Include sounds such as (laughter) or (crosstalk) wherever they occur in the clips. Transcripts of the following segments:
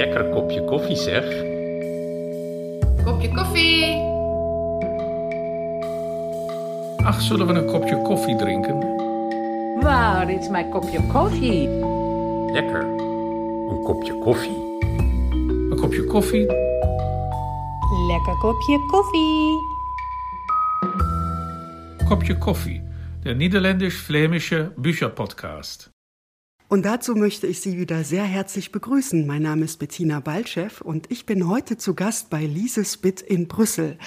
lekker kopje koffie zeg. Kopje koffie. Ach, zullen we een kopje koffie drinken? Waar is mijn kopje koffie? Lekker. Een kopje koffie. Een kopje koffie? Lekker kopje koffie. Kopje koffie. Der niederländisch-flämische Bücherpodcast. Und dazu möchte ich Sie wieder sehr herzlich begrüßen. Mein Name ist Bettina Balchev und ich bin heute zu Gast bei Lise Spitt in Brüssel.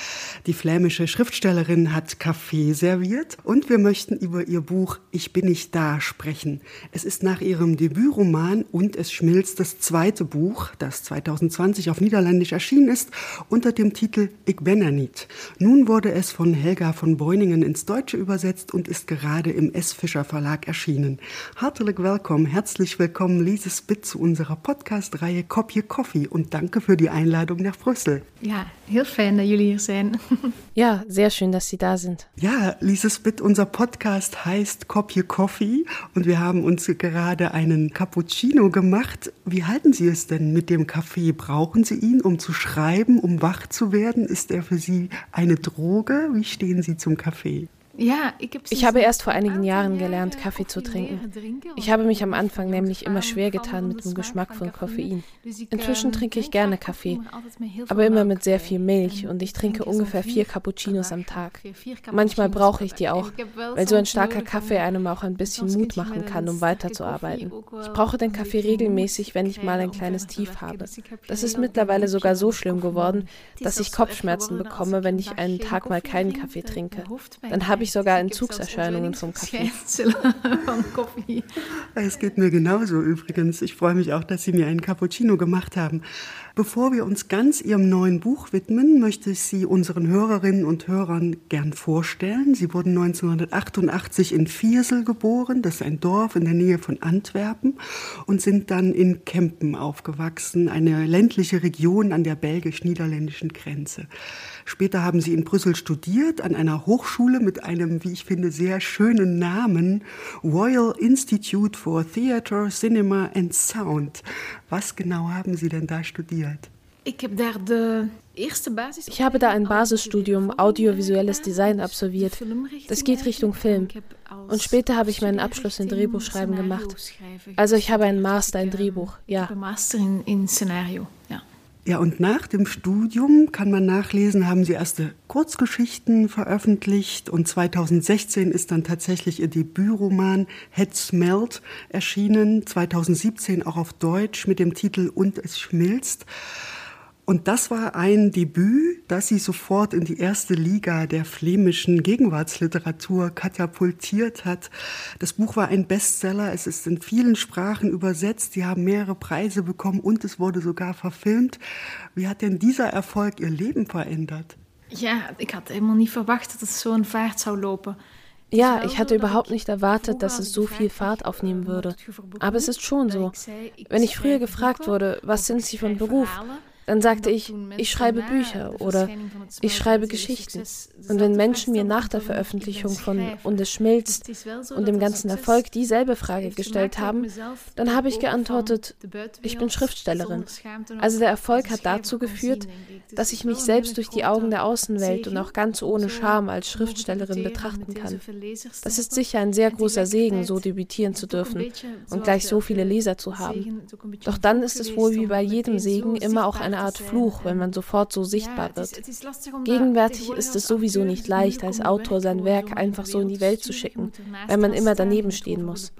Die flämische Schriftstellerin hat Kaffee serviert und wir möchten über ihr Buch Ich bin nicht da sprechen. Es ist nach ihrem Debütroman und es schmilzt das zweite Buch, das 2020 auf Niederländisch erschienen ist, unter dem Titel Ich ben er niet. Nun wurde es von Helga von Beuningen ins Deutsche übersetzt und ist gerade im S. Fischer Verlag erschienen. Hartelijk willkommen herzlich willkommen, Lise Spitt, zu unserer Podcast-Reihe Kopje Coffee und danke für die Einladung nach Brüssel. Ja, heel fijn dat jullie hier zijn. (laughs) Ja, sehr schön, dass Sie da sind. Ja, Lise Spitt, unser Podcast heißt Kopje Coffee und wir haben uns gerade einen Cappuccino gemacht. Wie halten Sie es denn mit dem Kaffee? Brauchen Sie ihn, um zu schreiben, um wach zu werden? Ist er für Sie eine Droge? Wie stehen Sie zum Kaffee? Ja, ich habe erst vor einigen Jahren gelernt, Kaffee zu trinken. Ich habe mich am Anfang nämlich immer schwer getan mit dem Geschmack von Koffein. Inzwischen trinke ich gerne Kaffee, aber immer mit sehr viel Milch und ich trinke ungefähr vier Cappuccinos am Tag. Manchmal brauche ich die auch, weil so ein starker Kaffee einem auch ein bisschen Mut machen kann, um weiterzuarbeiten. Ich brauche den Kaffee regelmäßig, wenn ich mal ein kleines Tief habe. Das ist mittlerweile sogar so schlimm geworden, dass ich Kopfschmerzen bekomme, wenn ich einen Tag mal keinen Kaffee trinke. Dann habe ich sogar Entzugserscheinungen vom Kaffee. Es geht mir genauso übrigens. Ich freue mich auch, dass Sie mir einen Cappuccino gemacht haben. Bevor wir uns ganz Ihrem neuen Buch widmen, möchte ich Sie unseren Hörerinnen und Hörern gern vorstellen. Sie wurden 1988 in Viersel geboren, das ist ein Dorf in der Nähe von Antwerpen, und sind dann in Kempen aufgewachsen, eine ländliche Region an der belgisch-niederländischen Grenze. Später haben Sie in Brüssel studiert, an einer Hochschule mit einem, wie ich finde, sehr schönen Namen, Royal Institute for Theatre, Cinema and Sound. Was genau haben Sie denn da studiert? Ich habe ich habe da ein Basisstudium Audiovisuelles Design absolviert. Das geht Richtung Film. Und später habe ich meinen Abschluss in Drehbuchschreiben gemacht. Also ich habe einen Master in Drehbuch, ja. Master in, in Szenario, ja. Ja, und nach dem Studium kann man nachlesen, haben Sie erste Kurzgeschichten veröffentlicht und 2016 ist dann tatsächlich Ihr Debütroman Head Smelt erschienen, 2017 auch auf Deutsch mit dem Titel Und es schmilzt. Und das war ein Debüt, das sie sofort in die erste Liga der flämischen Gegenwartsliteratur katapultiert hat. Das Buch war ein Bestseller, es ist in vielen Sprachen übersetzt, sie haben mehrere Preise bekommen und es wurde sogar verfilmt. Wie hat denn dieser Erfolg ihr Leben verändert? Ja, ich hatte helemaal nicht verwacht, dass es so ein Fahrt zou lopen. Ja, ich hatte überhaupt nicht erwartet, dass es so viel Fahrt aufnehmen würde. Aber es ist schon so. Wenn ich früher gefragt wurde, was sind Sie von Beruf, dann sagte ich, ich schreibe Bücher oder ich schreibe Geschichten. Und wenn Menschen mir nach der Veröffentlichung von Und es schmilzt und dem ganzen Erfolg dieselbe Frage gestellt haben, dann habe ich geantwortet, ich bin Schriftstellerin. Also der Erfolg hat dazu geführt, dass ich mich selbst durch die Augen der Außenwelt und auch ganz ohne Scham als Schriftstellerin betrachten kann. Das ist sicher ein sehr großer Segen, so debütieren zu dürfen und gleich so viele Leser zu haben. Doch dann ist es wohl wie bei jedem Segen immer auch ein eine Art Fluch, wenn man sofort so sichtbar wird. Gegenwärtig ist es sowieso nicht leicht, als Autor sein Werk einfach so in die Welt zu schicken, weil man immer daneben stehen muss.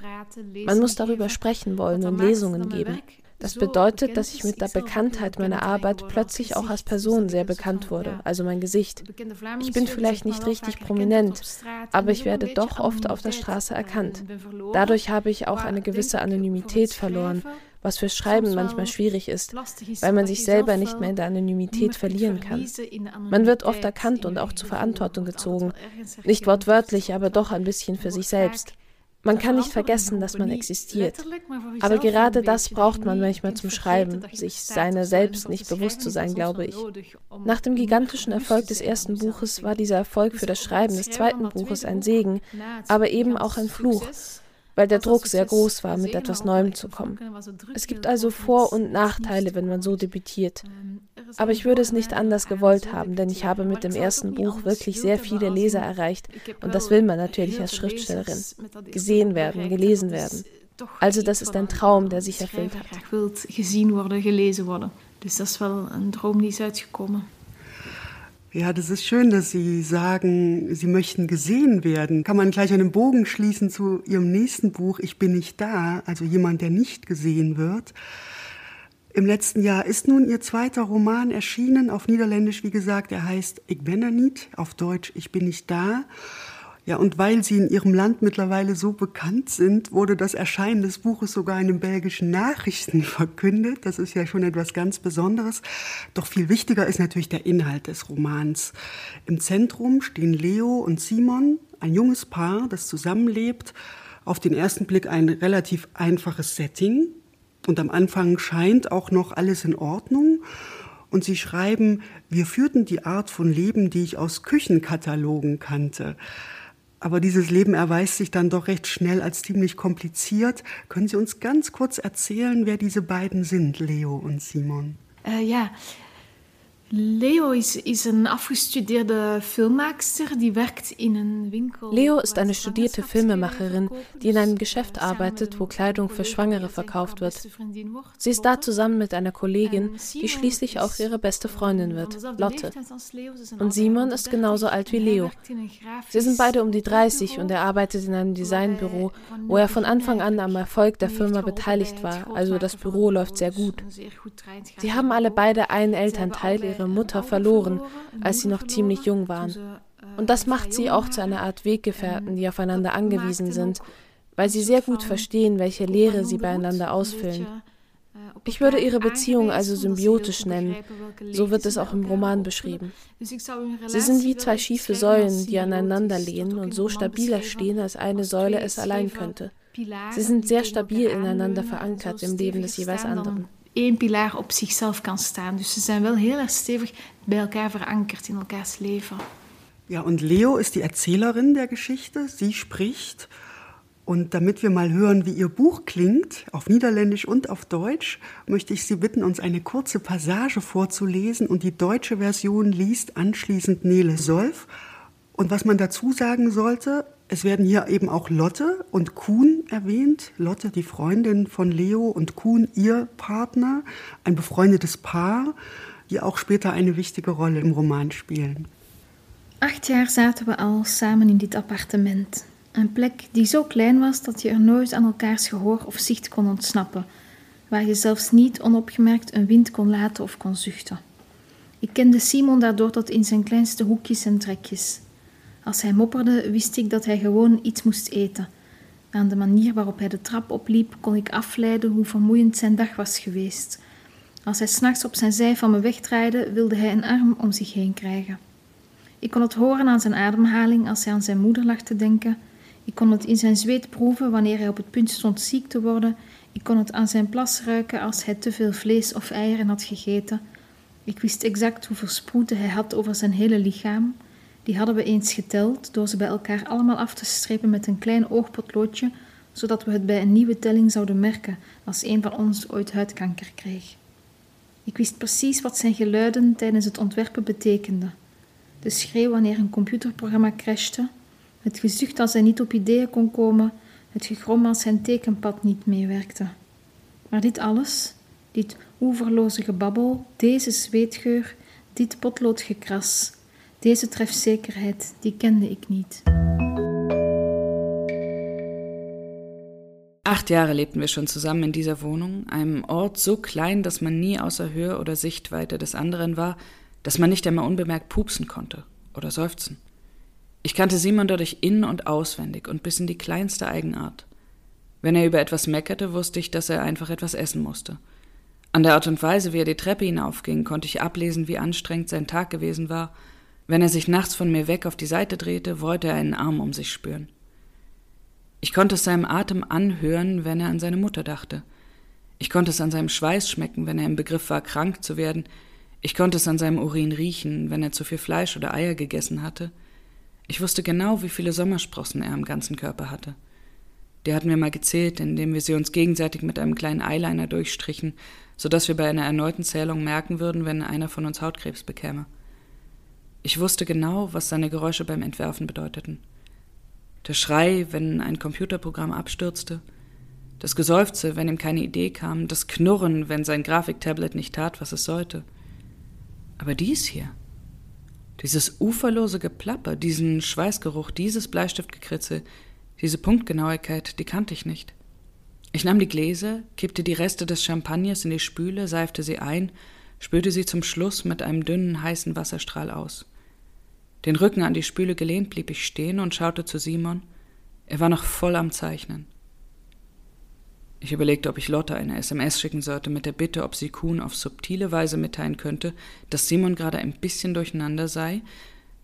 Man muss darüber sprechen wollen und Lesungen geben. Das bedeutet, dass ich mit der Bekanntheit meiner Arbeit plötzlich auch als Person sehr bekannt wurde, also mein Gesicht. Ich bin vielleicht nicht richtig prominent, aber ich werde doch oft auf der Straße erkannt. Dadurch habe ich auch eine gewisse Anonymität verloren, was für Schreiben manchmal schwierig ist, weil man sich selber nicht mehr in der Anonymität verlieren kann. Man wird oft erkannt und auch zur Verantwortung gezogen, nicht wortwörtlich, aber doch ein bisschen für sich selbst. Man kann nicht vergessen, dass man existiert. Aber gerade das braucht man manchmal zum Schreiben, sich seiner selbst nicht bewusst zu sein, glaube ich. Nach dem gigantischen Erfolg des ersten Buches war dieser Erfolg für das Schreiben des zweiten Buches ein Segen, aber eben auch ein Fluch. Weil der Druck sehr groß war, mit etwas Neuem zu kommen. Es gibt also Vor- und Nachteile, wenn man so debütiert. Aber ich würde es nicht anders gewollt haben, denn ich habe mit dem ersten Buch wirklich sehr viele Leser erreicht und das will man natürlich als Schriftstellerin. Gesehen werden, gelesen werden. Also das ist ein Traum, der sich erfüllt hat. Gezien worden, gelezen worden. Dus dat is wel een droom die is uitgekomen. Ja, das ist schön, dass Sie sagen, Sie möchten gesehen werden. Kann man gleich einen Bogen schließen zu Ihrem nächsten Buch, Ich bin nicht da, also jemand, der nicht gesehen wird. Im letzten Jahr ist nun Ihr zweiter Roman erschienen, auf Niederländisch, wie gesagt. Er heißt Ich ben er niet, auf Deutsch Ich bin nicht da. Ja, und weil sie in ihrem Land mittlerweile so bekannt sind, wurde das Erscheinen des Buches sogar in den belgischen Nachrichten (laughs) verkündet. Das ist ja schon etwas ganz Besonderes. Doch viel wichtiger ist natürlich der Inhalt des Romans. Im Zentrum stehen Leo und Simon, ein junges Paar, das zusammenlebt. Auf den ersten Blick ein relativ einfaches Setting. Und am Anfang scheint auch noch alles in Ordnung. Und sie schreiben, wir führten die Art von Leben, die ich aus Küchenkatalogen kannte. Aber dieses Leben erweist sich dann doch recht schnell als ziemlich kompliziert. Können Sie uns ganz kurz erzählen, wer diese beiden sind, Leo und Simon? Äh, ja, Leo is, is een afgestudeerde filmmaakster die werkt in een winkel. Leo ist eine studierte Filmemacherin, die in einem Geschäft arbeitet, wo Kleidung für Schwangere verkauft wird. Sie ist da zusammen mit einer Kollegin, die schließlich auch ihre beste Freundin wird, Lotte. Und Simon ist genauso alt wie Leo. Sie sind beide um die 30 und er arbeitet in einem Designbüro, wo er von Anfang an am Erfolg der Firma beteiligt war, also das Büro läuft sehr gut. Sie haben alle beide einen Elternteil ihrer ihre Mutter verloren, als sie noch ziemlich jung waren. Und das macht sie auch zu einer Art Weggefährten, die aufeinander angewiesen sind, weil sie sehr gut verstehen, welche Lehre sie beieinander ausfüllen. Ich würde ihre Beziehung also symbiotisch nennen, so wird es auch im Roman beschrieben. Sie sind wie zwei schiefe Säulen, die aneinander lehnen und so stabiler stehen, als eine Säule es allein könnte. Sie sind sehr stabil ineinander verankert im Leben des jeweils anderen één pilaar op zichzelf kan staan. Dus ze zijn wel heel erg stevig bij elkaar verankerd in elkaars leven. Ja, und Leo ist die Erzählerin der Geschichte. Sie spricht. Und damit wir mal hören, wie ihr Buch klingt, auf Niederländisch und auf Deutsch, möchte ich Sie bitten, uns eine kurze Passage vorzulesen. Und die deutsche Version liest anschließend Nele Solf. Und was man dazu sagen sollte, es werden hier eben auch Lotte und Kuhn erwähnt. Lotte, die Freundin von Leo und Kuhn, ihr Partner, ein befreundetes Paar, die auch später eine wichtige Rolle im Roman spielen. Acht jaar zaten we al samen in dit appartement. Een plek die zo klein was dat je er nooit aan elkaars gehoor of zicht kon ontsnappen, waar je zelfs niet onopgemerkt een wind kon laten of kon zuchten. Ik kende Simon daardoor tot in zijn kleinste hoekjes en trekjes. Als hij mopperde, wist ik dat hij gewoon iets moest eten. Aan de manier waarop hij de trap opliep, kon ik afleiden hoe vermoeiend zijn dag was geweest. Als hij s'nachts op zijn zij van me wegdraaide, wilde hij een arm om zich heen krijgen. Ik kon het horen aan zijn ademhaling als hij aan zijn moeder lag te denken. Ik kon het in zijn zweet proeven wanneer hij op het punt stond ziek te worden. Ik kon het aan zijn plas ruiken als hij te veel vlees of eieren had gegeten. Ik wist exact hoeveel sproeten hij had over zijn hele lichaam. Die hadden we eens geteld door ze bij elkaar allemaal af te strepen met een klein oogpotloodje, zodat we het bij een nieuwe telling zouden merken als een van ons ooit huidkanker kreeg. Ik wist precies wat zijn geluiden tijdens het ontwerpen betekenden. De schreeuw wanneer een computerprogramma crashte, het gezucht als hij niet op ideeën kon komen, het gegrom als zijn tekenpad niet meewerkte. Maar dit alles, dit oeverloze gebabbel, deze zweetgeur, dit potloodgekras, Deze trefzekerheid, die kende ich nicht. Acht Jahre lebten wir schon zusammen in dieser Wohnung, einem Ort so klein, dass man nie außer Höhe oder Sichtweite des anderen war, dass man nicht einmal unbemerkt pupsen konnte oder seufzen. Ich kannte Simon dadurch in- und auswendig und bis in die kleinste Eigenart. Wenn er über etwas meckerte, wusste ich, dass er einfach etwas essen musste. An der Art und Weise, wie er die Treppe hinaufging, konnte ich ablesen, wie anstrengend sein Tag gewesen war wenn er sich nachts von mir weg auf die Seite drehte, wollte er einen Arm um sich spüren. Ich konnte es seinem Atem anhören, wenn er an seine Mutter dachte. Ich konnte es an seinem Schweiß schmecken, wenn er im Begriff war, krank zu werden. Ich konnte es an seinem Urin riechen, wenn er zu viel Fleisch oder Eier gegessen hatte. Ich wusste genau, wie viele Sommersprossen er am ganzen Körper hatte. Die hatten wir mal gezählt, indem wir sie uns gegenseitig mit einem kleinen Eyeliner durchstrichen, sodass wir bei einer erneuten Zählung merken würden, wenn einer von uns Hautkrebs bekäme. Ich wusste genau, was seine Geräusche beim Entwerfen bedeuteten. Der Schrei, wenn ein Computerprogramm abstürzte, das Geseufze, wenn ihm keine Idee kam, das Knurren, wenn sein Grafiktablet nicht tat, was es sollte. Aber dies hier, dieses uferlose Geplapper, diesen Schweißgeruch, dieses Bleistiftgekritzel, diese Punktgenauigkeit, die kannte ich nicht. Ich nahm die Gläser, kippte die Reste des Champagners in die Spüle, seifte sie ein, spülte sie zum Schluss mit einem dünnen, heißen Wasserstrahl aus. Den Rücken an die Spüle gelehnt blieb ich stehen und schaute zu Simon. Er war noch voll am Zeichnen. Ich überlegte, ob ich Lotte eine SMS schicken sollte mit der Bitte, ob sie Kuhn auf subtile Weise mitteilen könnte, dass Simon gerade ein bisschen durcheinander sei,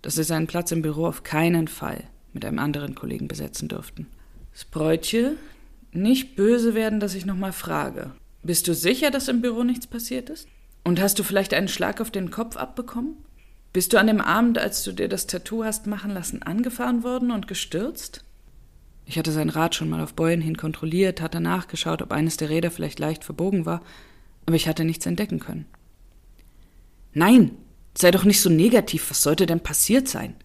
dass sie seinen Platz im Büro auf keinen Fall mit einem anderen Kollegen besetzen dürften. Spreutje, nicht böse werden, dass ich nochmal frage. Bist du sicher, dass im Büro nichts passiert ist? Und hast du vielleicht einen Schlag auf den Kopf abbekommen? Bist du an dem Abend, als du dir das Tattoo hast machen lassen, angefahren worden und gestürzt? Ich hatte sein Rad schon mal auf Bäumen hin kontrolliert, hatte nachgeschaut, ob eines der Räder vielleicht leicht verbogen war, aber ich hatte nichts entdecken können. Nein, sei doch nicht so negativ, was sollte denn passiert sein?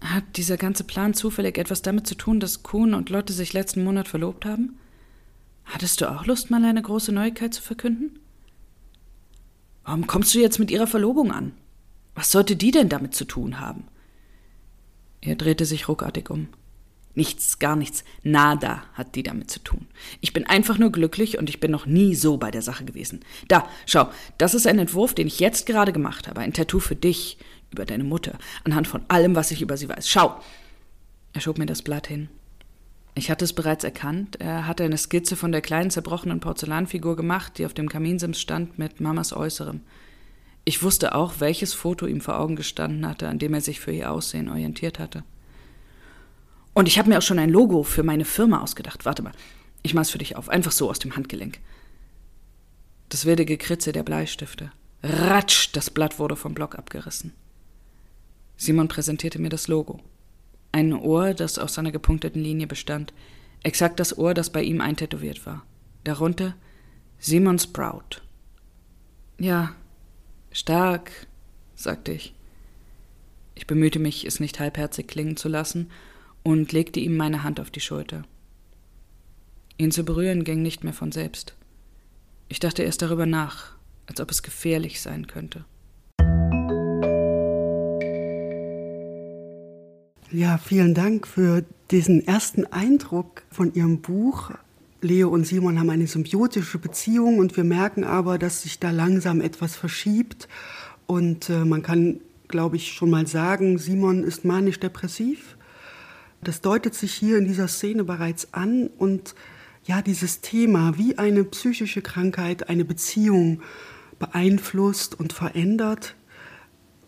Hat dieser ganze Plan zufällig etwas damit zu tun, dass Kuhn und Lotte sich letzten Monat verlobt haben? Hattest du auch Lust, mal eine große Neuigkeit zu verkünden? Warum kommst du jetzt mit ihrer Verlobung an? Was sollte die denn damit zu tun haben? Er drehte sich ruckartig um. Nichts, gar nichts, nada hat die damit zu tun. Ich bin einfach nur glücklich und ich bin noch nie so bei der Sache gewesen. Da, schau, das ist ein Entwurf, den ich jetzt gerade gemacht habe. Ein Tattoo für dich, über deine Mutter, anhand von allem, was ich über sie weiß. Schau! Er schob mir das Blatt hin. Ich hatte es bereits erkannt. Er hatte eine Skizze von der kleinen zerbrochenen Porzellanfigur gemacht, die auf dem Kaminsims stand mit Mamas Äußerem. Ich wusste auch, welches Foto ihm vor Augen gestanden hatte, an dem er sich für ihr Aussehen orientiert hatte. Und ich habe mir auch schon ein Logo für meine Firma ausgedacht. Warte mal, ich mal's für dich auf, einfach so aus dem Handgelenk. Das wilde Gekritze der Bleistifte. Ratsch, das Blatt wurde vom Block abgerissen. Simon präsentierte mir das Logo. Ein Ohr, das aus seiner gepunkteten Linie bestand. Exakt das Ohr, das bei ihm eintätowiert war. Darunter Simon Sprout. Ja, Stark, sagte ich. Ich bemühte mich, es nicht halbherzig klingen zu lassen, und legte ihm meine Hand auf die Schulter. Ihn zu berühren ging nicht mehr von selbst. Ich dachte erst darüber nach, als ob es gefährlich sein könnte. Ja, vielen Dank für diesen ersten Eindruck von Ihrem Buch. Leo und Simon haben eine symbiotische Beziehung und wir merken aber, dass sich da langsam etwas verschiebt. Und äh, man kann, glaube ich, schon mal sagen, Simon ist manisch-depressiv. Das deutet sich hier in dieser Szene bereits an. Und ja, dieses Thema, wie eine psychische Krankheit eine Beziehung beeinflusst und verändert.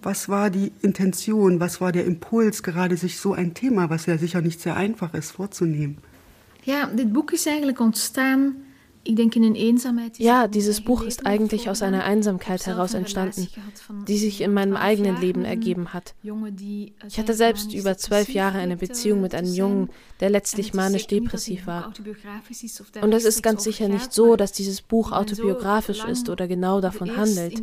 Was war die Intention, was war der Impuls, gerade sich so ein Thema, was ja sicher nicht sehr einfach ist, vorzunehmen? Ja, dit boek is eigenlijk ontstaan ja, dieses Buch ist eigentlich aus einer Einsamkeit heraus entstanden, die sich in meinem eigenen Leben ergeben hat. Ich hatte selbst über zwölf Jahre eine Beziehung mit einem Jungen, der letztlich manisch-depressiv war. Und es ist ganz sicher nicht so, dass dieses Buch autobiografisch ist oder genau davon handelt.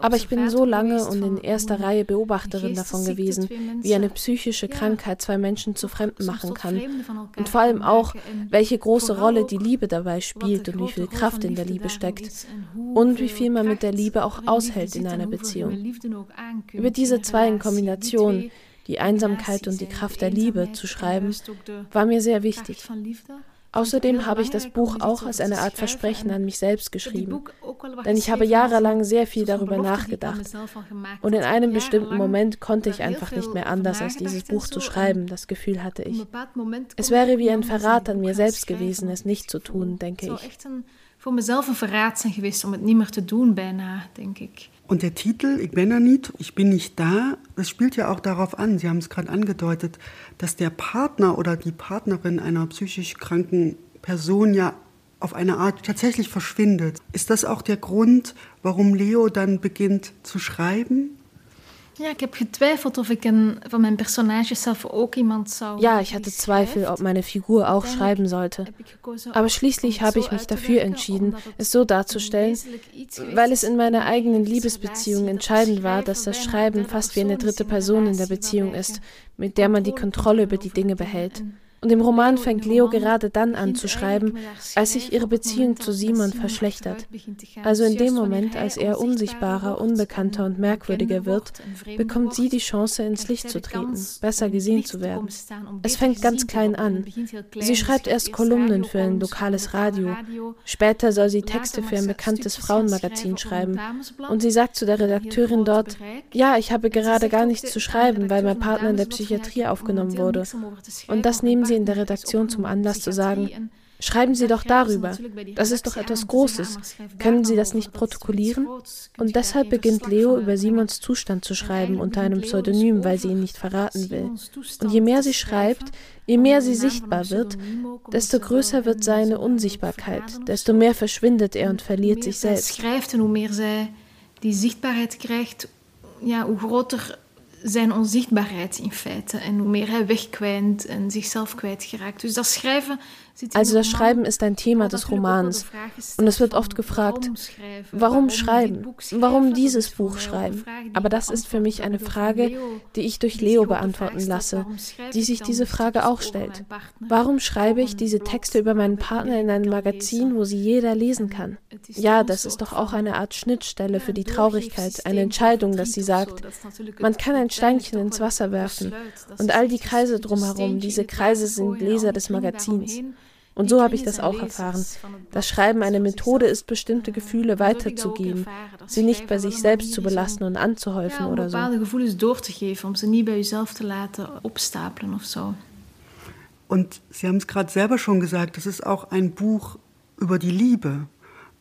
Aber ich bin so lange und in erster Reihe Beobachterin davon gewesen, wie eine psychische Krankheit zwei Menschen zu Fremden machen kann. Und vor allem auch, welche große Rolle die Liebe dabei spielt spielt und wie viel Kraft in der Liebe steckt und wie viel man mit der Liebe auch aushält in einer Beziehung. Über diese zwei in Kombination, die Einsamkeit und die Kraft der Liebe, zu schreiben, war mir sehr wichtig. Außerdem habe ich das Buch auch als eine Art Versprechen an mich selbst geschrieben, denn ich habe jahrelang sehr viel darüber nachgedacht. Und in einem bestimmten Moment konnte ich einfach nicht mehr anders, als dieses Buch zu schreiben, das Gefühl hatte ich. Es wäre wie ein Verrat an mir selbst gewesen, es nicht zu tun, denke ich. Voor mezelf een verraad zijn geweest om het niet meer te doen, bijna, denk ik. Und der Titel, Ich bin da nicht, ich bin nicht da, das spielt ja auch darauf an, Sie haben es gerade angedeutet, dass der Partner oder die Partnerin einer psychisch kranken Person ja auf eine Art tatsächlich verschwindet. Ist das auch der Grund, warum Leo dann beginnt zu schreiben? Ja, ich habe getwijfeld of ik een, van mijn personages zelf ook iemand zou. Ja, ich hatte Zweifel, ob meine Figur auch schreiben sollte. Aber schließlich habe ich mich dafür entschieden, es so darzustellen, weil es in meiner eigenen Liebesbeziehung entscheidend war, dass das Schreiben fast wie eine dritte Person in der Beziehung ist, mit der man die Kontrolle über die Dinge behält. Und im Roman fängt Leo gerade dann an zu schreiben, als sich ihre Beziehung zu Simon verschlechtert. Also in dem Moment, als er unsichtbarer, unbekannter und merkwürdiger wird, bekommt sie die Chance, ins Licht zu treten, besser gesehen zu werden. Es fängt ganz klein an. Sie schreibt erst Kolumnen für ein lokales Radio. Später soll sie Texte für ein bekanntes Frauenmagazin schreiben. Und sie sagt zu der Redakteurin dort, ja, ich habe gerade gar nichts zu schreiben, weil mein Partner in der Psychiatrie aufgenommen wurde. Und das nehmen sie sie in der Redaktion zum Anlass zu sagen, Schreiben Sie doch darüber. Das ist doch etwas Großes. Können Sie das nicht protokollieren? Und deshalb beginnt Leo über Simons Zustand zu schreiben unter einem Pseudonym, weil sie ihn nicht verraten will. Und je mehr sie schreibt, je mehr sie sichtbar wird, desto größer wird seine Unsichtbarkeit, desto mehr verschwindet er und verliert sich selbst. Schrijft en hoe meer zij die Sichtbarkeit krijgt, ja, hoe groter zijn onzichtbaarheid in feite en hoe meer hij wegkwijnt en zichzelf kwijtgeraakt. Dus dat schrijven Also das Schreiben ist ein Thema des Romans. Und es wird oft gefragt, warum schreiben? Warum dieses Buch schreiben? Aber das ist für mich eine Frage, die ich durch Leo beantworten lasse, die sich diese Frage auch stellt. Warum schreibe ich diese Texte über meinen Partner in einem Magazin, wo sie jeder lesen kann? Ja, das ist doch auch eine Art Schnittstelle für die Traurigkeit, eine Entscheidung, dass sie sagt, man kann ein Steinchen ins Wasser werfen und all die Kreise drumherum, diese Kreise sind Leser des Magazins. Und so habe ich das auch erfahren. Das Schreiben eine Methode ist, bestimmte Gefühle weiterzugeben, sie nicht bei sich selbst zu belasten und anzuhäufen oder so. Gefühle durchzugeben, um sie nie bei sich selbst zu lassen, abstapeln oder so. Und Sie haben es gerade selber schon gesagt, das ist auch ein Buch über die Liebe.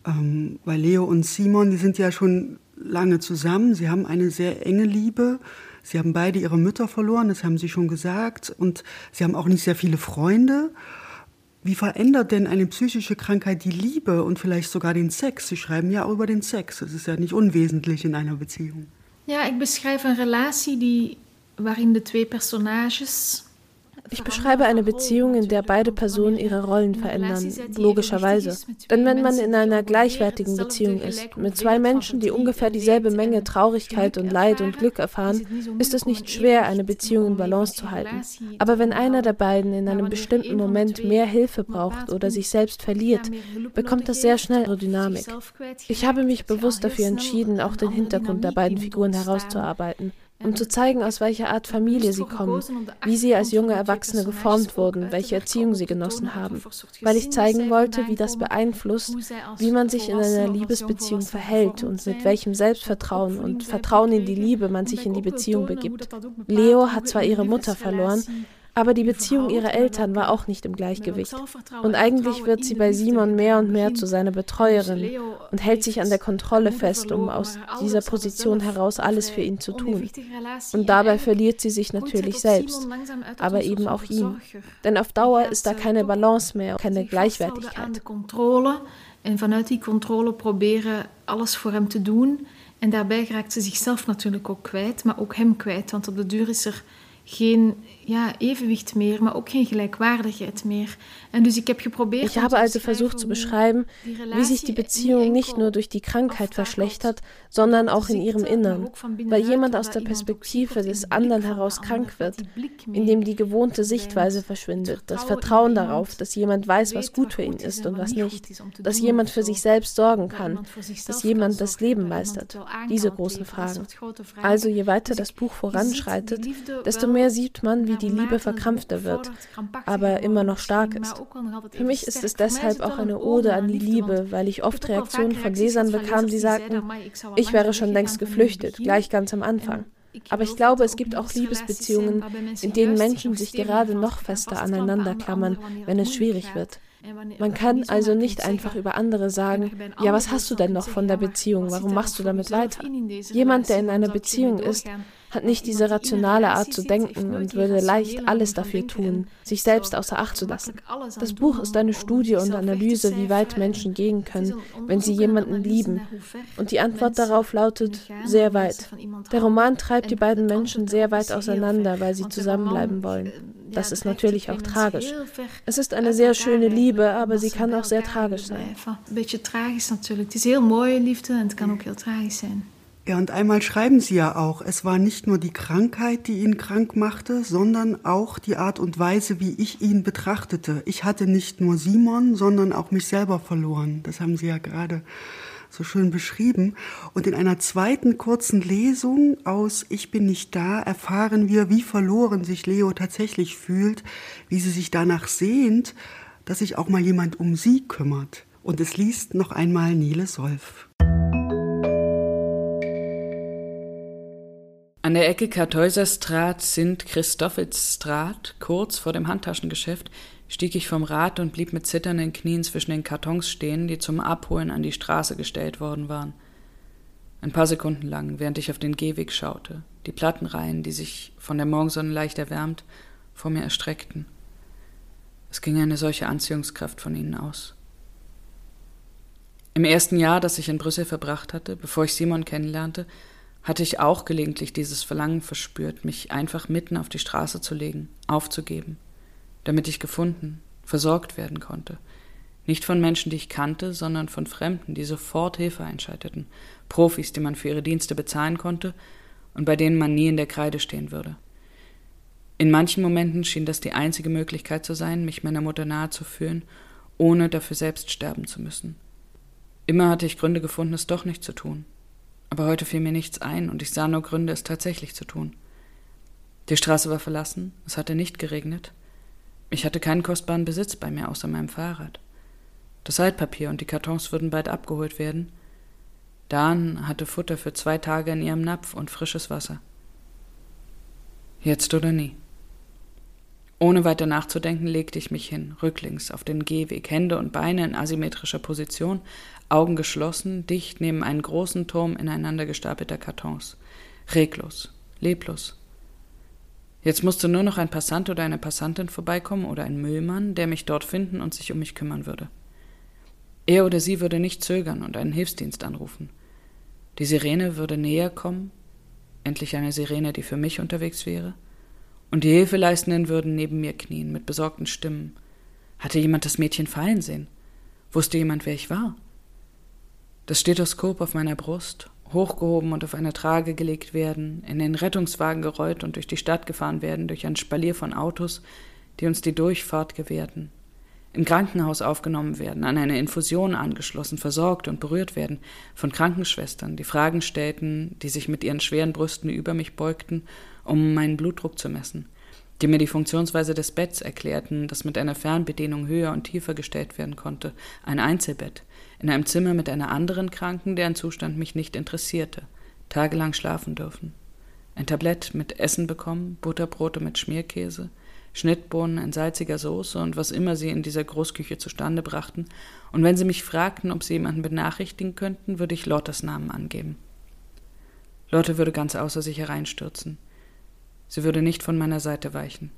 Ähm, weil Leo und Simon, die sind ja schon lange zusammen. Sie haben eine sehr enge Liebe. Sie haben beide ihre Mütter verloren, das haben Sie schon gesagt. Und Sie haben auch nicht sehr viele Freunde. Wie verändert denn eine psychische Krankheit die Liebe und vielleicht sogar den Sex? Sie schreiben ja auch über den Sex. Das ist ja nicht unwesentlich in einer Beziehung. Ja, ich beschreibe eine Relation, die, waarin de twee personages ich beschreibe eine Beziehung, in der beide Personen ihre Rollen verändern, logischerweise. Denn wenn man in einer gleichwertigen Beziehung ist, mit zwei Menschen, die ungefähr dieselbe Menge Traurigkeit und Leid und Glück erfahren, ist es nicht schwer, eine Beziehung in Balance zu halten. Aber wenn einer der beiden in einem bestimmten Moment mehr Hilfe braucht oder sich selbst verliert, bekommt das sehr schnell ihre Dynamik. Ich habe mich bewusst dafür entschieden, auch den Hintergrund der beiden Figuren herauszuarbeiten um zu zeigen, aus welcher Art Familie sie kommen, wie sie als junge Erwachsene geformt wurden, welche Erziehung sie genossen haben, weil ich zeigen wollte, wie das beeinflusst, wie man sich in einer Liebesbeziehung verhält und mit welchem Selbstvertrauen und Vertrauen in die Liebe man sich in die Beziehung begibt. Leo hat zwar ihre Mutter verloren, aber die Beziehung ihrer Eltern war auch nicht im Gleichgewicht. Und eigentlich wird sie bei Simon mehr und mehr zu seiner Betreuerin und hält sich an der Kontrolle fest, um aus dieser Position heraus alles für ihn zu tun. Und dabei verliert sie sich natürlich selbst, aber eben auch ihn. Denn auf Dauer ist da keine Balance mehr, keine Gleichwertigkeit. En vanuit die Kontrolle proberen alles voor hem te doen. En daarbij raakt ze zichzelf natuurlijk ook kwijt, maar ook hem kwijt. Want op de duur is er geen ja, Evenwicht mehr, maar ook geen Gleichwaardigkeit mehr. Ich habe also versucht zu beschreiben, wie sich die Beziehung nicht nur durch die Krankheit verschlechtert, sondern auch in ihrem Innern, weil jemand aus der Perspektive des anderen heraus krank wird, indem die gewohnte Sichtweise verschwindet, das Vertrauen darauf, dass jemand weiß, was gut für ihn ist und was nicht, dass jemand für sich selbst sorgen kann, dass jemand das Leben meistert. Diese großen Fragen. Also je weiter das Buch voranschreitet, desto mehr sieht man, wie die Liebe verkrampfter wird, aber immer noch stark ist. Für mich ist es deshalb auch eine Ode an die Liebe, weil ich oft Reaktionen von Lesern bekam, die sagten, ich wäre schon längst geflüchtet, gleich ganz am Anfang. Aber ich glaube, es gibt auch Liebesbeziehungen, in denen Menschen sich gerade noch fester aneinander klammern, wenn es schwierig wird. Man kann also nicht einfach über andere sagen, ja, was hast du denn noch von der Beziehung, warum machst du damit weiter? Jemand, der in einer Beziehung ist, hat nicht diese rationale Art zu denken und würde leicht alles dafür tun, sich selbst außer Acht zu lassen. Das Buch ist eine Studie und Analyse, wie weit Menschen gehen können, wenn sie jemanden lieben. Und die Antwort darauf lautet sehr weit. Der Roman treibt die beiden Menschen sehr weit auseinander, weil sie zusammenbleiben wollen. Das ist natürlich auch tragisch. Es ist eine sehr schöne Liebe, aber sie kann auch sehr tragisch sein. Ein bisschen tragisch natürlich. Es ist heel mooie Liebe und es kann auch heel tragisch sein. Ja, und einmal schreiben Sie ja auch, es war nicht nur die Krankheit, die ihn krank machte, sondern auch die Art und Weise, wie ich ihn betrachtete. Ich hatte nicht nur Simon, sondern auch mich selber verloren. Das haben Sie ja gerade so schön beschrieben. Und in einer zweiten kurzen Lesung aus Ich bin nicht da erfahren wir, wie verloren sich Leo tatsächlich fühlt, wie sie sich danach sehnt, dass sich auch mal jemand um sie kümmert. Und es liest noch einmal Nele Solf. An der Ecke Kartäuserstraat sind Christophitstraat, kurz vor dem Handtaschengeschäft, stieg ich vom Rad und blieb mit zitternden Knien zwischen den Kartons stehen, die zum Abholen an die Straße gestellt worden waren. Ein paar Sekunden lang, während ich auf den Gehweg schaute, die Plattenreihen, die sich von der Morgensonne leicht erwärmt, vor mir erstreckten. Es ging eine solche Anziehungskraft von ihnen aus. Im ersten Jahr, das ich in Brüssel verbracht hatte, bevor ich Simon kennenlernte, hatte ich auch gelegentlich dieses Verlangen verspürt, mich einfach mitten auf die Straße zu legen, aufzugeben, damit ich gefunden, versorgt werden konnte. Nicht von Menschen, die ich kannte, sondern von Fremden, die sofort Hilfe einschalteten, Profis, die man für ihre Dienste bezahlen konnte und bei denen man nie in der Kreide stehen würde. In manchen Momenten schien das die einzige Möglichkeit zu sein, mich meiner Mutter nahe zu fühlen, ohne dafür selbst sterben zu müssen. Immer hatte ich Gründe gefunden, es doch nicht zu tun, aber heute fiel mir nichts ein und ich sah nur Gründe, es tatsächlich zu tun. Die Straße war verlassen, es hatte nicht geregnet. Ich hatte keinen kostbaren Besitz bei mir außer meinem Fahrrad. Das Altpapier und die Kartons würden bald abgeholt werden. Dan hatte Futter für zwei Tage in ihrem Napf und frisches Wasser. Jetzt oder nie. Ohne weiter nachzudenken, legte ich mich hin, rücklings auf den Gehweg, Hände und Beine in asymmetrischer Position, Augen geschlossen, dicht neben einen großen Turm ineinander gestapelter Kartons. Reglos, leblos. Jetzt musste nur noch ein Passant oder eine Passantin vorbeikommen oder ein Müllmann, der mich dort finden und sich um mich kümmern würde. Er oder sie würde nicht zögern und einen Hilfsdienst anrufen. Die Sirene würde näher kommen, endlich eine Sirene, die für mich unterwegs wäre, und die Hilfeleistenden würden neben mir knien mit besorgten Stimmen. Hatte jemand das Mädchen fallen sehen? Wusste jemand, wer ich war? Das Stethoskop auf meiner Brust, hochgehoben und auf eine Trage gelegt werden, in den Rettungswagen gerollt und durch die Stadt gefahren werden, durch ein Spalier von Autos, die uns die Durchfahrt gewährten. Im Krankenhaus aufgenommen werden, an eine Infusion angeschlossen, versorgt und berührt werden von Krankenschwestern, die Fragen stellten, die sich mit ihren schweren Brüsten über mich beugten, um meinen Blutdruck zu messen, die mir die Funktionsweise des Betts erklärten, das mit einer Fernbedienung höher und tiefer gestellt werden konnte, ein Einzelbett, in einem Zimmer mit einer anderen Kranken, deren Zustand mich nicht interessierte, tagelang schlafen dürfen. Ein Tablett mit Essen bekommen, Butterbrote mit Schmierkäse, Schnittbohnen in salziger Soße und was immer sie in dieser Großküche zustande brachten, und wenn sie mich fragten, ob sie jemanden benachrichtigen könnten, würde ich Lottes Namen angeben. Lotte würde ganz außer sich hereinstürzen. Sie würde nicht von meiner Seite weichen.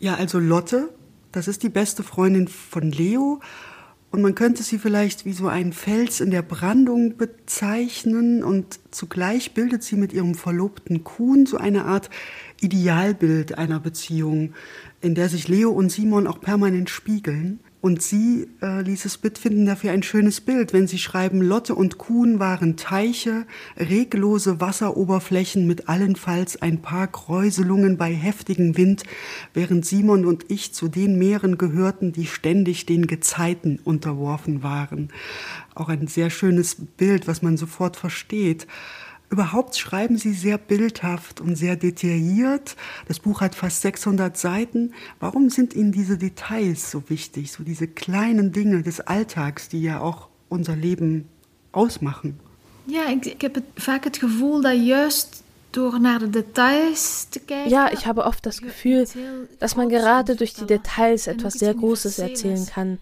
Ja, also Lotte das ist die beste Freundin von Leo und man könnte sie vielleicht wie so einen Fels in der Brandung bezeichnen und zugleich bildet sie mit ihrem Verlobten Kuhn so eine Art Idealbild einer Beziehung, in der sich Leo und Simon auch permanent spiegeln. Und Sie, äh, Lieses Bitt, finden dafür ein schönes Bild, wenn Sie schreiben, Lotte und Kuhn waren Teiche, reglose Wasseroberflächen mit allenfalls ein paar Kräuselungen bei heftigem Wind, während Simon und ich zu den Meeren gehörten, die ständig den Gezeiten unterworfen waren. Auch ein sehr schönes Bild, was man sofort versteht. Überhaupt schreiben Sie sehr bildhaft und sehr detailliert. Das Buch hat fast 600 Seiten. Warum sind Ihnen diese Details so wichtig, so diese kleinen Dinge des Alltags, die ja auch unser Leben ausmachen? Ja, ik, ik heb het, vaak het gevoel dat juist Ja, ich habe oft das Gefühl, dass man gerade durch die Details etwas sehr Großes erzählen kann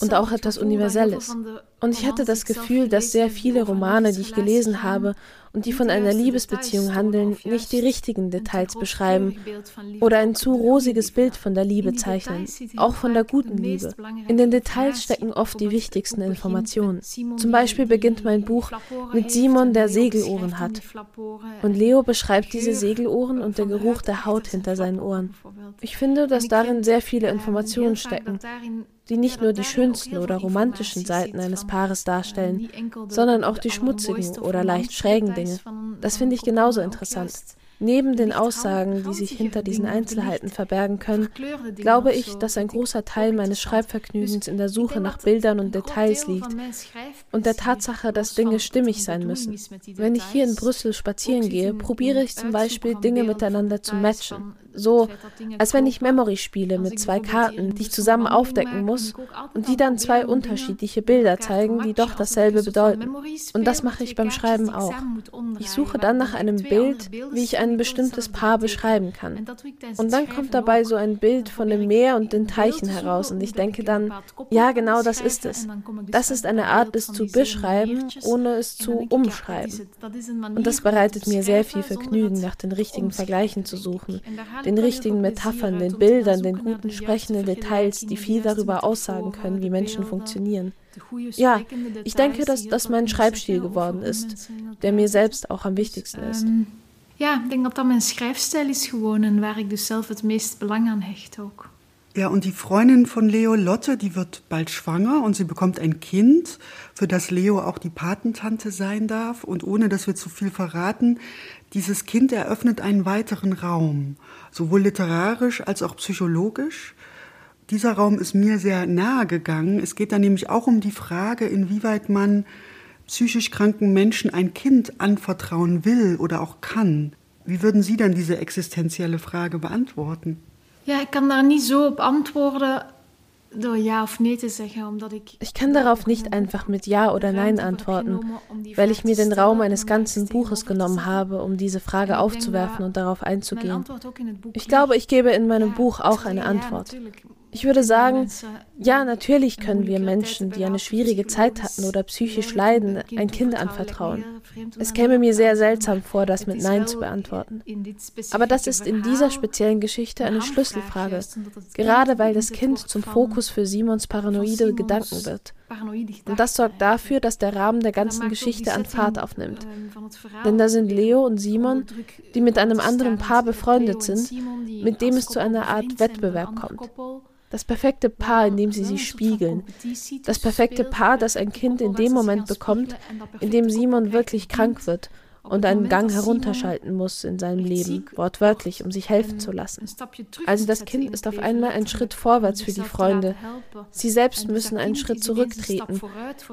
und auch etwas Universelles. Und ich hatte das Gefühl, dass sehr viele Romane, die ich gelesen habe und die von einer Liebesbeziehung handeln, nicht die richtigen Details beschreiben oder ein zu rosiges Bild von der Liebe zeichnen, auch von der guten Liebe. In den Details stecken oft die wichtigsten Informationen. Zum Beispiel beginnt mein Buch mit Simon, der Segelohren hat. Und Leo beschreibt diese Segelohren und der Geruch der Haut hinter seinen Ohren. Ich finde, dass darin sehr viele Informationen stecken die nicht nur die schönsten oder romantischen Seiten eines Paares darstellen, sondern auch die schmutzigen oder leicht schrägen Dinge. Das finde ich genauso interessant. Neben den Aussagen, die sich hinter diesen Einzelheiten verbergen können, glaube ich, dass ein großer Teil meines Schreibvergnügens in der Suche nach Bildern und Details liegt und der Tatsache, dass Dinge stimmig sein müssen. Wenn ich hier in Brüssel spazieren gehe, probiere ich zum Beispiel Dinge miteinander zu matchen. So, als wenn ich Memory spiele mit zwei Karten, die ich zusammen aufdecken muss und die dann zwei unterschiedliche Bilder zeigen, die doch dasselbe bedeuten. Und das mache ich beim Schreiben auch. Ich suche dann nach einem Bild, wie ich ein bestimmtes Paar beschreiben kann. Und dann kommt dabei so ein Bild von dem Meer und den Teichen heraus und ich denke dann, ja, genau das ist es. Das ist eine Art, es zu beschreiben, ohne es zu umschreiben. Und das bereitet mir sehr viel Vergnügen, nach den richtigen Vergleichen zu suchen, den richtigen Metaphern, den Bildern, den guten sprechenden Details, die viel darüber aussagen können, wie Menschen funktionieren. Ja, ich denke, dass das mein Schreibstil geworden ist, der mir selbst auch am wichtigsten ist. Ähm, ja, ich denke, dat dat mijn schrijfstijl is geworden en waar ik dus zelf het meest belang aan hecht ook. Ja, und die Freundin von Leo, Lotte, die wird bald schwanger und sie bekommt ein Kind, für das Leo auch die Patentante sein darf. Und ohne dass wir zu viel verraten, dieses Kind eröffnet einen weiteren Raum, sowohl literarisch als auch psychologisch. Dieser Raum ist mir sehr nahe gegangen. Es geht da nämlich auch um die Frage, inwieweit man psychisch kranken Menschen ein Kind anvertrauen will oder auch kann. Wie würden Sie dann diese existenzielle Frage beantworten? Ja, ich kann da nicht so beantworten, door ja of nee te zeggen, omdat ik. Ich kann darauf nicht einfach mit Ja oder Nein antworten, weil ich mir den Raum eines ganzen Buches genommen habe, um diese Frage aufzuwerfen und darauf einzugehen. Ich glaube, ich gebe in meinem Buch auch eine Antwort. Ich würde sagen, ja, natürlich können wir Menschen, die eine schwierige Zeit hatten oder psychisch leiden, ein Kind anvertrauen. Es käme mir sehr seltsam vor, das mit Nein zu beantworten. Aber das ist in dieser speziellen Geschichte eine Schlüsselfrage, gerade weil das Kind zum Fokus für Simons paranoide Gedanken wird. Und das sorgt dafür, dass der Rahmen der ganzen Geschichte an Fahrt aufnimmt. Denn da sind Leo und Simon, die mit einem anderen Paar befreundet sind, mit dem es zu einer Art Wettbewerb kommt. Das perfekte Paar, in dem sie sich spiegeln. Das perfekte Paar, das ein Kind in dem Moment bekommt, in dem Simon wirklich krank wird und einen Gang herunterschalten muss in seinem Leben, wortwörtlich, um sich helfen zu lassen. Also das Kind ist auf einmal ein Schritt vorwärts für die Freunde. Sie selbst müssen einen Schritt zurücktreten,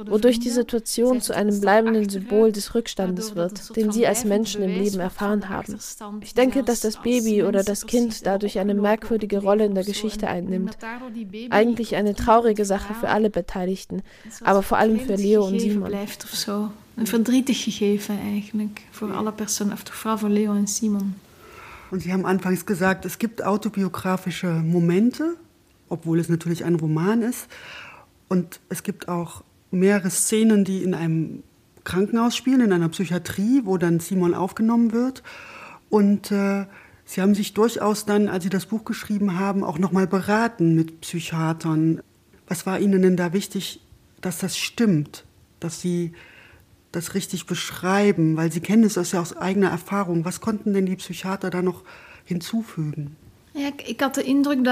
wodurch die Situation zu einem bleibenden Symbol des Rückstandes wird, den sie als Menschen im Leben erfahren haben. Ich denke, dass das Baby oder das Kind dadurch eine merkwürdige Rolle in der Geschichte einnimmt. Eigentlich eine traurige Sache für alle Beteiligten, aber vor allem für Leo und Simon een verdrietig gegeven eigenlijk voor alle Personen, of vooral voor Leo und Simon. Und Sie haben anfangs gesagt, es gibt autobiografische Momente, obwohl es natürlich ein Roman ist. Und es gibt auch mehrere Szenen, die in einem Krankenhaus spielen, in einer Psychiatrie, wo dann Simon aufgenommen wird. Und äh, Sie haben sich durchaus dann, als Sie das Buch geschrieben haben, auch nochmal beraten mit Psychiatern. Was war Ihnen denn da wichtig, dass das stimmt, dass Sie das richtig beschreiben? Weil Sie kennen es ja aus eigener Erfahrung. Was konnten denn die Psychiater da noch hinzufügen? Ja, ik, ik had de indruk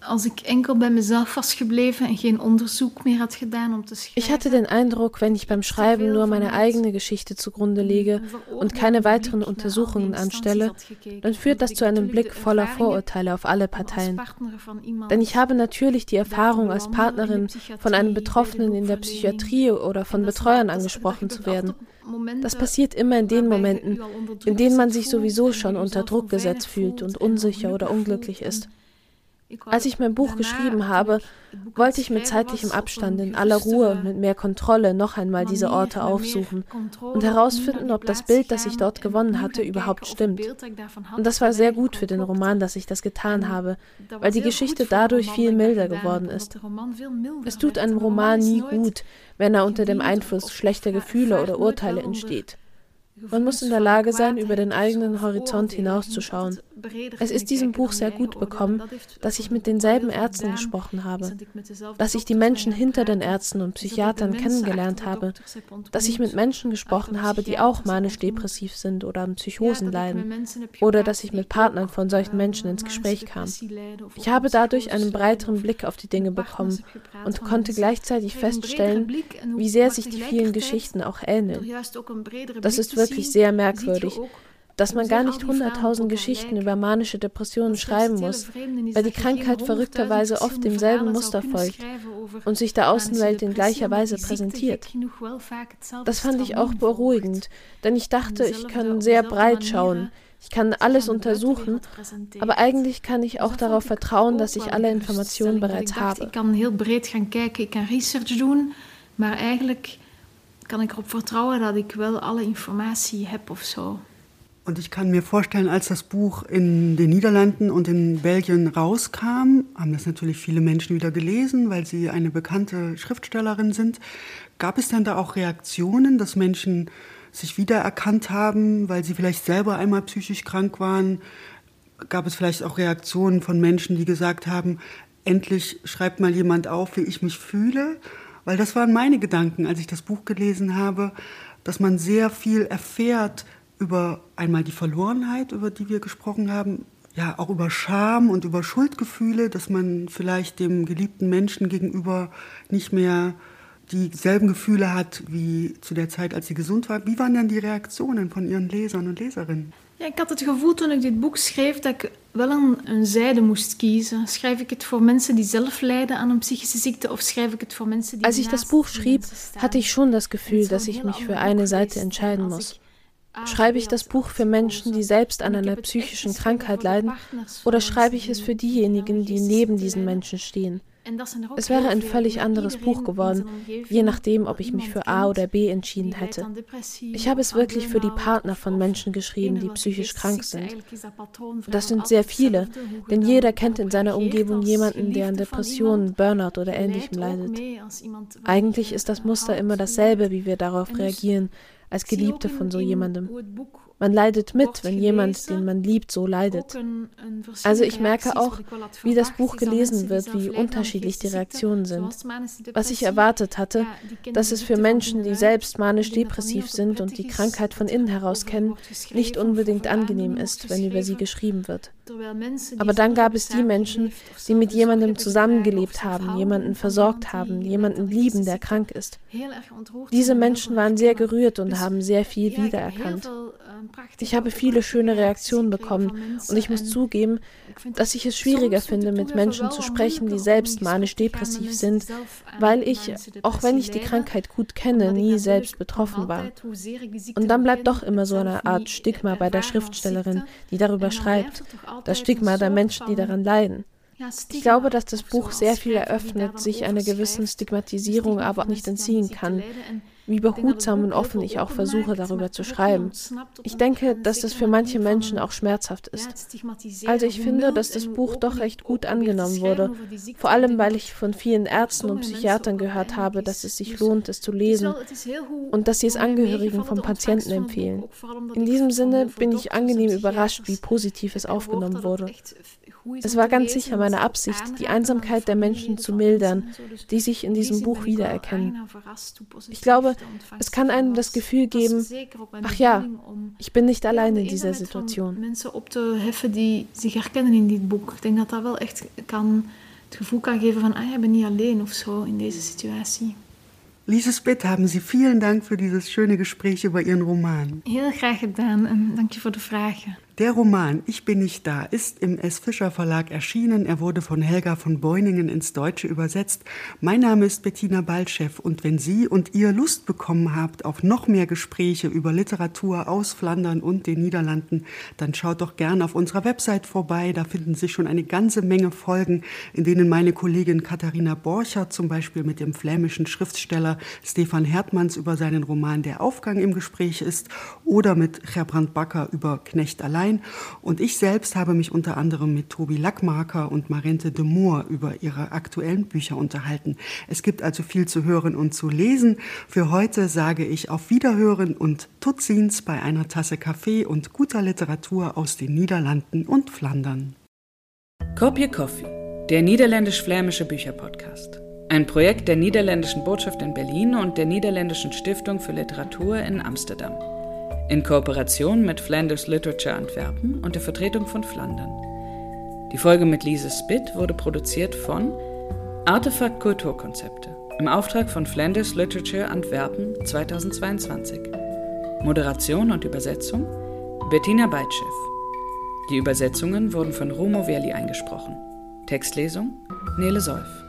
als ik enkel bij mezelf was gebleven en geen onderzoek meer had gedaan om te schrijven. Ich hatte den Eindruck, wenn ich beim Schreiben nur meine eigene Geschichte zugrunde lege und keine weiteren Untersuchungen anstelle, dann führt das zu einem Blick voller Vorurteile auf alle Parteien. Denn ich habe natürlich die Erfahrung als Partnerin von einem Betroffenen in der Psychiatrie oder von Betreuern angesprochen zu werden. Das passiert immer in den Momenten, in denen man sich sowieso schon unter Druck gesetzt fühlt und unsicher oder unglücklich ist. Als ich mein Buch geschrieben habe, wollte ich mit zeitlichem Abstand in aller Ruhe und mit mehr Kontrolle noch einmal diese Orte aufsuchen und herausfinden, ob das Bild, das ich dort gewonnen hatte, überhaupt stimmt. Und das war sehr gut für den Roman, dass ich das getan habe, weil die Geschichte dadurch viel milder geworden ist. Es tut einem Roman nie gut, wenn er unter dem Einfluss schlechter Gefühle oder Urteile entsteht. Man muss in der Lage sein, über den eigenen Horizont hinauszuschauen. Es ist diesem Buch sehr gut bekommen, dass ich mit denselben Ärzten gesprochen habe, dass ich die Menschen hinter den Ärzten und Psychiatern kennengelernt habe, dass ich mit Menschen gesprochen habe, die auch manisch-depressiv sind oder an Psychosen leiden, oder dass ich mit Partnern von solchen Menschen ins Gespräch kam. Ich habe dadurch einen breiteren Blick auf die Dinge bekommen und konnte gleichzeitig feststellen, wie sehr sich die vielen Geschichten auch ähneln. Das ist wirklich sehr merkwürdig, dass man gar nicht hunderttausend Geschichten über manische Depressionen schreiben muss, weil die Krankheit verrückterweise oft demselben Muster folgt und sich der Außenwelt in gleicher Weise präsentiert. Das fand ich auch beruhigend, denn ich dachte, ich kann sehr breit schauen, ich kann alles untersuchen, aber eigentlich kann ich auch darauf vertrauen, dass ich alle Informationen bereits habe. Ich kann heel breed gaan kijken, ik kan research doen, maar eigenlijk kan ik erop vertrouwen dat ik wel alle informatie heb of zo. Und ich kann mir vorstellen, als das Buch in den Niederlanden und in Belgien rauskam, haben das natürlich viele Menschen wieder gelesen, weil sie eine bekannte Schriftstellerin sind. Gab es dann da auch Reaktionen, dass Menschen sich wiedererkannt haben, weil sie vielleicht selber einmal psychisch krank waren? Gab es vielleicht auch Reaktionen von Menschen, die gesagt haben, endlich schreibt mal jemand auf, wie ich mich fühle? Weil das waren meine Gedanken, als ich das Buch gelesen habe, dass man sehr viel erfährt, über einmal die Verlorenheit, über die wir gesprochen haben, ja auch über Scham und über Schuldgefühle, dass man vielleicht dem geliebten Menschen gegenüber nicht mehr dieselben Gefühle hat wie zu der Zeit, als sie gesund war. Wie waren denn die Reaktionen von Ihren Lesern und Leserinnen? Ja, ik had het gevoel toen ik dit boek schreef dat ik wel een, een zijde moest kiezen. Schrijf ik het voor mensen die zelf lijden aan een psychische ziekte of schrijf ik het voor mensen die Als ich das Buch schrieb, hatte ich schon das Gefühl, dass ich mich für eine Seite entscheiden muss. Schreibe ich das Buch für Menschen, die selbst an einer psychischen Krankheit leiden, oder schreibe ich es für diejenigen, die neben diesen Menschen stehen? Es wäre ein völlig anderes Buch geworden, je nachdem, ob ich mich für A oder B entschieden hätte. Ich habe es wirklich für die Partner von Menschen geschrieben, die psychisch krank sind. Das sind sehr viele, denn jeder kennt in seiner Umgebung jemanden, der an Depressionen, Burnout oder ähnlichem leidet. Eigentlich ist das Muster immer dasselbe, wie wir darauf reagieren, als Geliebte von so jemandem. Man leidet mit, wenn jemand, den man liebt, so leidet. Also ich merke auch, wie das Buch gelesen wird, wie unterschiedlich die Reaktionen sind. Was ich erwartet hatte, dass es für Menschen, die selbst manisch-depressiv sind und die Krankheit von innen heraus kennen, nicht unbedingt angenehm ist, wenn über sie geschrieben wird. Aber dann gab es die Menschen, die mit jemandem zusammengelebt haben, jemanden versorgt haben, jemanden lieben, der krank ist. Diese Menschen waren sehr gerührt und haben sehr viel wiedererkannt. Ich habe viele schöne Reaktionen bekommen und ich muss zugeben, dass ich es schwieriger finde, mit Menschen zu sprechen, die selbst manisch-depressiv sind, weil ich, auch wenn ich die Krankheit gut kenne, nie selbst betroffen war. Und dann bleibt doch immer so eine Art Stigma bei der Schriftstellerin, die darüber schreibt, das Stigma der Menschen, die daran leiden. Ich glaube, dass das Buch sehr viel eröffnet, sich einer gewissen Stigmatisierung aber auch nicht entziehen kann wie behutsam und offen ich auch versuche, darüber zu schreiben. Ich denke, dass das für manche Menschen auch schmerzhaft ist. Also ich finde, dass das Buch doch recht gut angenommen wurde, vor allem weil ich von vielen Ärzten und Psychiatern gehört habe, dass es sich lohnt, es zu lesen und dass sie es Angehörigen von Patienten empfehlen. In diesem Sinne bin ich angenehm überrascht, wie positiv es aufgenommen wurde. Es war ganz sicher meine Absicht, die Einsamkeit der Menschen zu mildern, die sich in diesem Buch wiedererkennen. Ich glaube, es kann einem das Gefühl geben, ach ja, ich bin nicht allein in dieser Situation. Mensen op te heffen die zich herkennen in dit boek. Ik denk dat dat wel echt kan, het gevoel kan geven van, ah, je bent niet alleen of zo in deze situatie. Lise Spitt, haben Sie vielen Dank für dieses schöne Gespräch über Ihren Roman. Heel graag gedaan en dank je voor de vragen. Der Roman Ich bin nicht da ist im S. Fischer Verlag erschienen. Er wurde von Helga von Beuningen ins Deutsche übersetzt. Mein Name ist Bettina Baltschew und wenn Sie und ihr Lust bekommen habt auf noch mehr Gespräche über Literatur aus Flandern und den Niederlanden, dann schaut doch gern auf unserer Website vorbei. Da finden sich schon eine ganze Menge Folgen, in denen meine Kollegin Katharina Borcher zum Beispiel mit dem flämischen Schriftsteller Stefan Hertmanns über seinen Roman Der Aufgang im Gespräch ist oder mit Gerbrand Backer über Knecht allein Verein. Und ich selbst habe mich unter anderem mit Tobi Lackmarker und Marente de Moor über ihre aktuellen Bücher unterhalten. Es gibt also viel zu hören und zu lesen. Für heute sage ich auf Wiederhören und Tutzins bei einer Tasse Kaffee und guter Literatur aus den Niederlanden und Flandern. Kopje Coffee, der niederländisch-flämische Bücherpodcast. Ein Projekt der niederländischen Botschaft in Berlin und der niederländischen Stiftung für Literatur in Amsterdam in Kooperation mit Flanders Literature Antwerpen und der Vertretung von Flandern. Die Folge mit Lise Spitt wurde produziert von Artefakt Kulturkonzepte im Auftrag von Flanders Literature Antwerpen 2022. Moderation und Übersetzung Bettina Beitschew. Die Übersetzungen wurden von Rumo Verli eingesprochen. Textlesung Nele Solf.